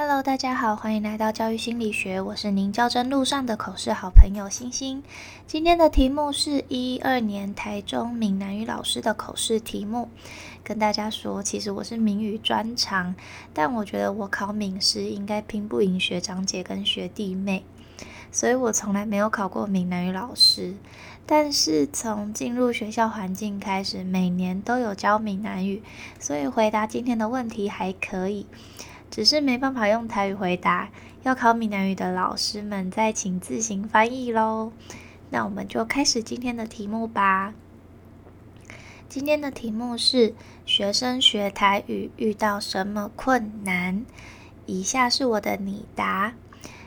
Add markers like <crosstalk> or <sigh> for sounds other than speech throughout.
Hello，大家好，欢迎来到教育心理学，我是您教真路上的口试好朋友星星。今天的题目是一二年台中闽南语老师的口试题目。跟大家说，其实我是闽语专长，但我觉得我考闽师应该拼不赢学长姐跟学弟妹，所以我从来没有考过闽南语老师。但是从进入学校环境开始，每年都有教闽南语，所以回答今天的问题还可以。只是没办法用台语回答，要考闽南语的老师们再请自行翻译喽。那我们就开始今天的题目吧。今天的题目是学生学台语遇到什么困难？以下是我的拟答。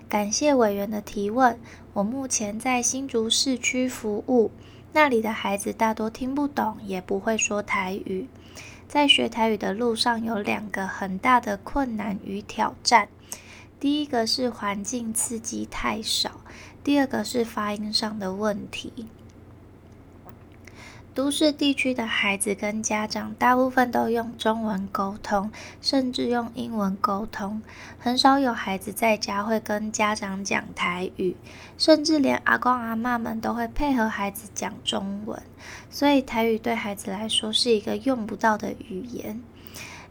感谢委员的提问。我目前在新竹市区服务，那里的孩子大多听不懂，也不会说台语。在学台语的路上，有两个很大的困难与挑战。第一个是环境刺激太少，第二个是发音上的问题。都市地区的孩子跟家长大部分都用中文沟通，甚至用英文沟通，很少有孩子在家会跟家长讲台语，甚至连阿公阿妈们都会配合孩子讲中文，所以台语对孩子来说是一个用不到的语言。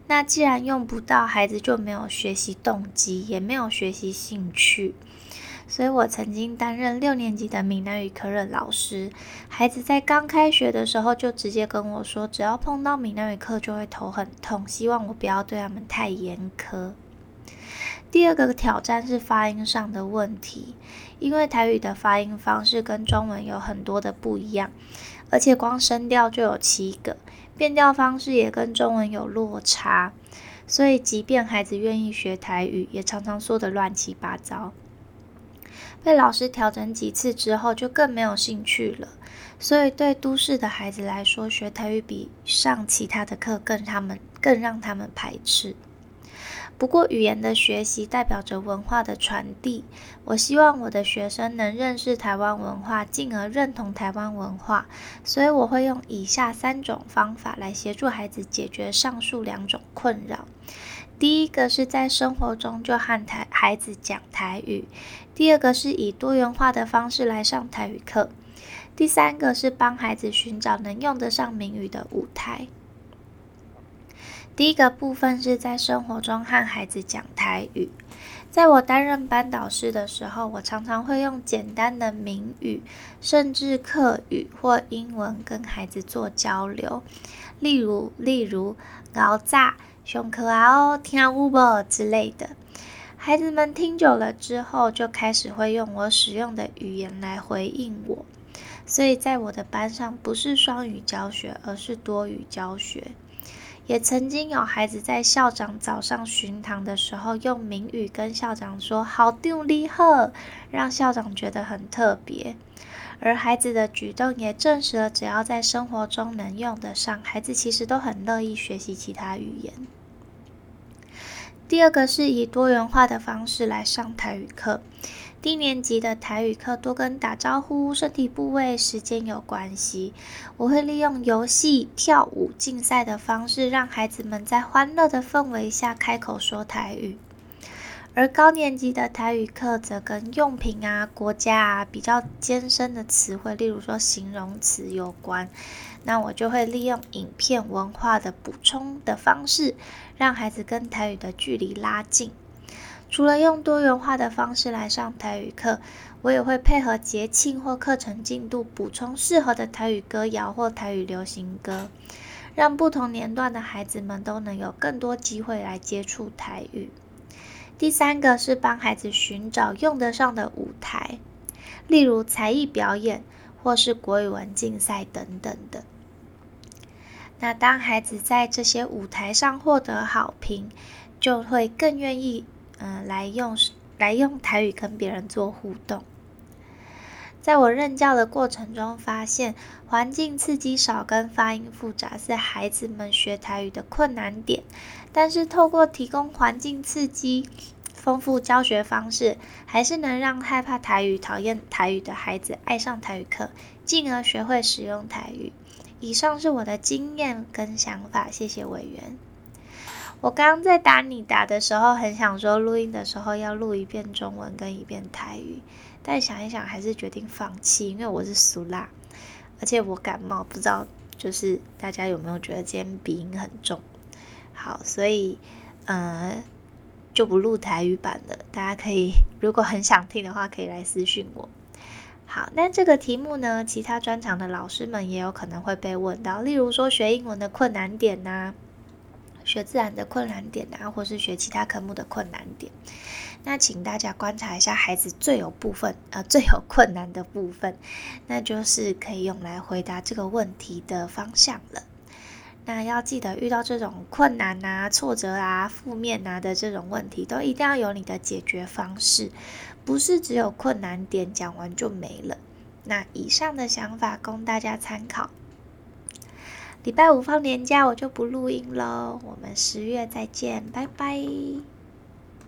那既然用不到，孩子就没有学习动机，也没有学习兴趣。所以我曾经担任六年级的闽南语科任老师，孩子在刚开学的时候就直接跟我说，只要碰到闽南语课就会头很痛，希望我不要对他们太严苛。第二个挑战是发音上的问题，因为台语的发音方式跟中文有很多的不一样，而且光声调就有七个，变调方式也跟中文有落差，所以即便孩子愿意学台语，也常常说的乱七八糟。被老师调整几次之后，就更没有兴趣了。所以对都市的孩子来说，学台语比上其他的课更他们更让他们排斥。不过语言的学习代表着文化的传递，我希望我的学生能认识台湾文化，进而认同台湾文化。所以我会用以下三种方法来协助孩子解决上述两种困扰。第一个是在生活中就和台孩子讲台语，第二个是以多元化的方式来上台语课，第三个是帮孩子寻找能用得上闽语的舞台。第一个部分是在生活中和孩子讲台语，在我担任班导师的时候，我常常会用简单的闽语，甚至客语或英文跟孩子做交流，例如例如熬炸。熊可爱哦，听乌不之类的，孩子们听久了之后，就开始会用我使用的语言来回应我。所以在我的班上，不是双语教学，而是多语教学。也曾经有孩子在校长早上巡堂的时候，用闽语跟校长说“好定力呵”，让校长觉得很特别。而孩子的举动也证实了，只要在生活中能用得上，孩子其实都很乐意学习其他语言。第二个是以多元化的方式来上台语课。低年级的台语课多跟打招呼、身体部位、时间有关系，我会利用游戏、跳舞、竞赛的方式，让孩子们在欢乐的氛围下开口说台语。而高年级的台语课则跟用品啊、国家啊比较艰深的词汇，例如说形容词有关，那我就会利用影片文化的补充的方式，让孩子跟台语的距离拉近。除了用多元化的方式来上台语课，我也会配合节庆或课程进度，补充适合的台语歌谣或台语流行歌，让不同年段的孩子们都能有更多机会来接触台语。第三个是帮孩子寻找用得上的舞台，例如才艺表演或是国语文竞赛等等的。那当孩子在这些舞台上获得好评，就会更愿意嗯来用来用台语跟别人做互动。在我任教的过程中，发现环境刺激少跟发音复杂是孩子们学台语的困难点。但是透过提供环境刺激、丰富教学方式，还是能让害怕台语、讨厌台语的孩子爱上台语课，进而学会使用台语。以上是我的经验跟想法，谢谢委员。我刚刚在打你打的时候，很想说录音的时候要录一遍中文跟一遍台语，但想一想还是决定放弃，因为我是苏拉，而且我感冒，不知道就是大家有没有觉得今天鼻音很重？好，所以呃就不录台语版了，大家可以 <laughs> 如果很想听的话，可以来私讯我。好，那这个题目呢，其他专长的老师们也有可能会被问到，例如说学英文的困难点呐。学自然的困难点啊，或是学其他科目的困难点，那请大家观察一下孩子最有部分呃最有困难的部分，那就是可以用来回答这个问题的方向了。那要记得遇到这种困难啊、挫折啊、负面啊的这种问题，都一定要有你的解决方式，不是只有困难点讲完就没了。那以上的想法供大家参考。礼拜五放年假，我就不录音喽。我们十月再见，拜拜。